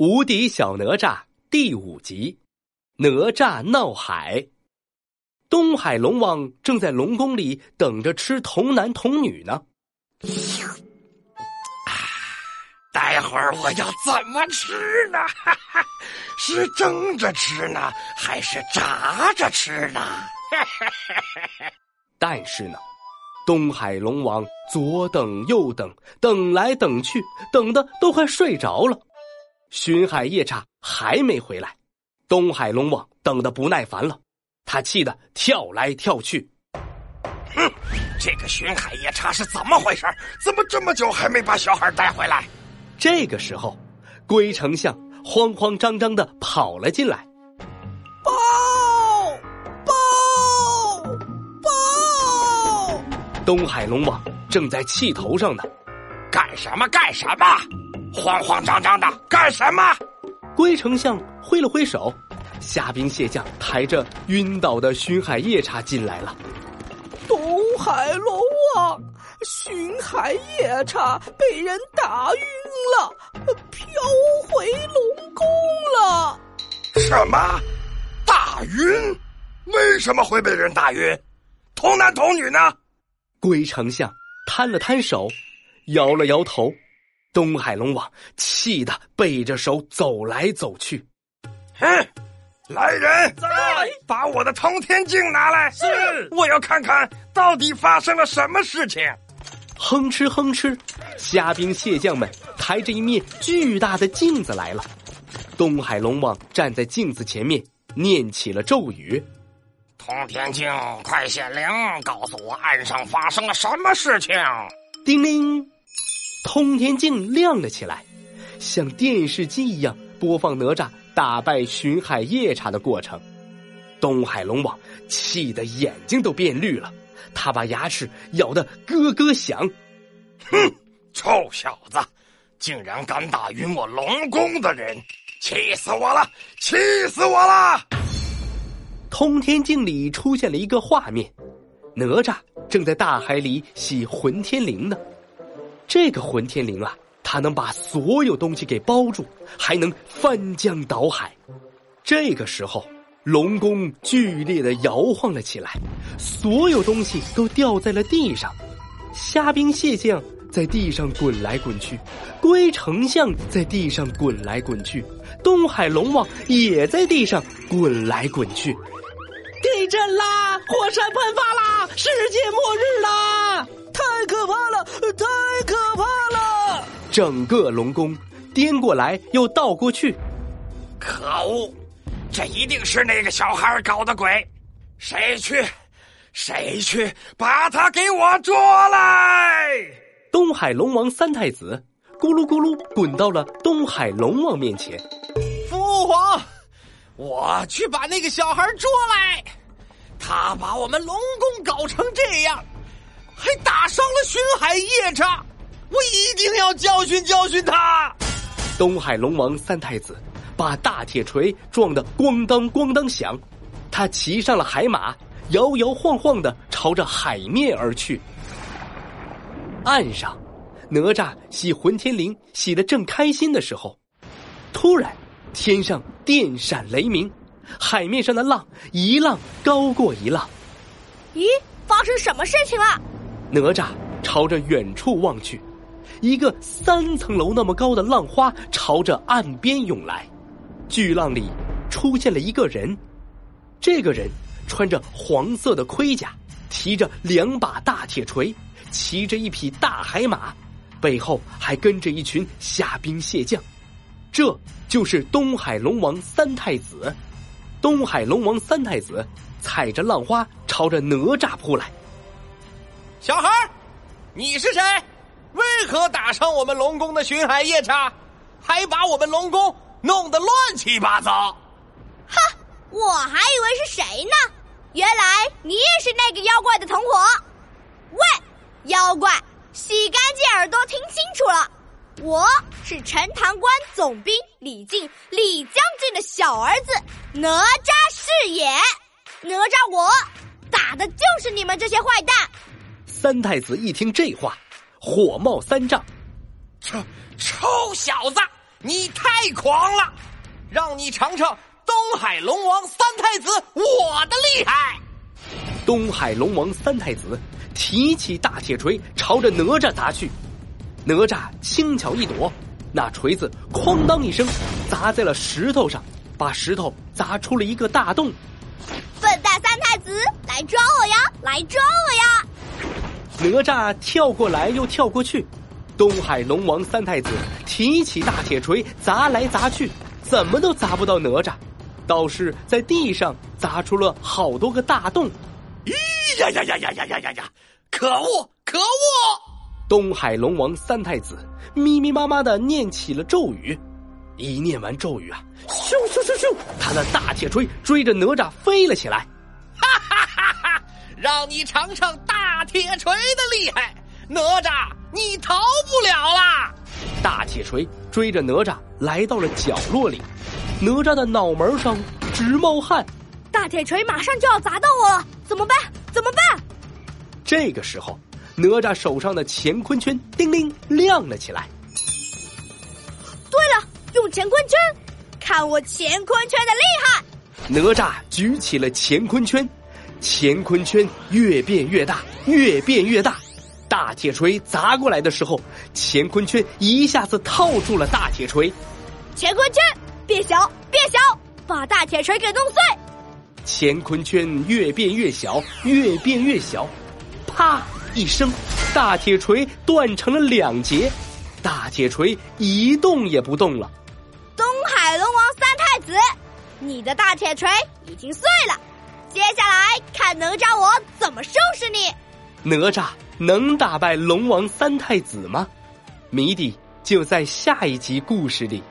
无敌小哪吒第五集：哪吒闹海。东海龙王正在龙宫里等着吃童男童女呢。待会儿我要怎么吃呢？哈哈，是蒸着吃呢，还是炸着吃呢？但是呢，东海龙王左等右等，等来等去，等的都快睡着了。巡海夜叉还没回来，东海龙王等得不耐烦了，他气得跳来跳去。哼，这个巡海夜叉是怎么回事？怎么这么久还没把小孩带回来？这个时候，龟丞相慌慌张张的跑了进来，报报报！东海龙王正在气头上呢，干什么干什么？慌慌张张的干什么？龟丞相挥了挥手，虾兵蟹将抬着晕倒的巡海夜叉进来了。东海龙王，巡海夜叉被人打晕了，飘回龙宫了。什么？打晕？为什么会被人打晕？童男童女呢？龟丞相摊了摊手，摇了摇头。东海龙王气得背着手走来走去。哼！来人，在把我的通天镜拿来。是，我要看看到底发生了什么事情。哼哧哼哧，虾兵蟹将们抬着一面巨大的镜子来了。东海龙王站在镜子前面，念起了咒语：“通天镜，快显灵，告诉我岸上发生了什么事情。”叮铃。通天镜亮了起来，像电视机一样播放哪吒打败巡海夜叉的过程。东海龙王气得眼睛都变绿了，他把牙齿咬得咯咯响。哼，臭小子，竟然敢打晕我龙宫的人，气死我了！气死我了！通天镜里出现了一个画面，哪吒正在大海里洗混天绫呢。这个混天绫啊，它能把所有东西给包住，还能翻江倒海。这个时候，龙宫剧烈的摇晃了起来，所有东西都掉在了地上。虾兵蟹将在地上滚来滚去，龟丞相在地上滚来滚去，东海龙王也在地上滚来滚去。地震啦！火山喷发啦！世界末整个龙宫颠过来又倒过去，可恶！这一定是那个小孩搞的鬼！谁去？谁去把他给我捉来？东海龙王三太子咕噜咕噜滚到了东海龙王面前。父皇，我去把那个小孩捉来。他把我们龙宫搞成这样。还打伤了巡海夜叉，我一定要教训教训他。东海龙王三太子把大铁锤撞得咣当咣当响，他骑上了海马，摇摇晃晃的朝着海面而去。岸上，哪吒洗混天绫洗得正开心的时候，突然天上电闪雷鸣，海面上的浪一浪高过一浪。咦，发生什么事情了？哪吒朝着远处望去，一个三层楼那么高的浪花朝着岸边涌来，巨浪里出现了一个人，这个人穿着黄色的盔甲，提着两把大铁锤，骑着一匹大海马，背后还跟着一群虾兵蟹将，这就是东海龙王三太子。东海龙王三太子踩着浪花朝着哪吒扑来。小孩你是谁？为何打伤我们龙宫的巡海夜叉，还把我们龙宫弄得乱七八糟？哈！我还以为是谁呢，原来你也是那个妖怪的同伙。喂，妖怪，洗干净耳朵听清楚了，我是陈塘关总兵李靖李将军的小儿子哪吒是也。哪吒我打的就是你们这些坏蛋。三太子一听这话，火冒三丈：“臭臭小子，你太狂了！让你尝尝东海龙王三太子我的厉害！东海龙王三太子提起大铁锤，朝着哪吒砸去。哪吒轻巧一躲，那锤子哐当一声砸在了石头上，把石头砸出了一个大洞。笨蛋三太子，来抓我呀！来抓我呀！哪吒跳过来又跳过去，东海龙王三太子提起大铁锤砸来砸去，怎么都砸不到哪吒，倒是在地上砸出了好多个大洞。咦呀呀呀呀呀呀呀呀！可恶可恶！东海龙王三太子密密麻麻的念起了咒语，一念完咒语啊，咻咻咻咻，他的大铁锤追着哪吒飞了起来。哈哈哈哈！让你尝尝大铁锤的厉害，哪吒你逃不了啦！大铁锤追着哪吒来到了角落里，哪吒的脑门上直冒汗。大铁锤马上就要砸到我了，怎么办？怎么办？这个时候。哪吒手上的乾坤圈叮铃亮了起来。对了，用乾坤圈，看我乾坤圈的厉害！哪吒举起了乾坤圈，乾坤圈越变越大，越变越大。大铁锤砸过来的时候，乾坤圈一下子套住了大铁锤。乾坤圈变小，变小，把大铁锤给弄碎。乾坤圈越变越小，越变越小，啪！一声，大铁锤断成了两截，大铁锤一动也不动了。东海龙王三太子，你的大铁锤已经碎了，接下来看哪吒我怎么收拾你。哪吒能打败龙王三太子吗？谜底就在下一集故事里。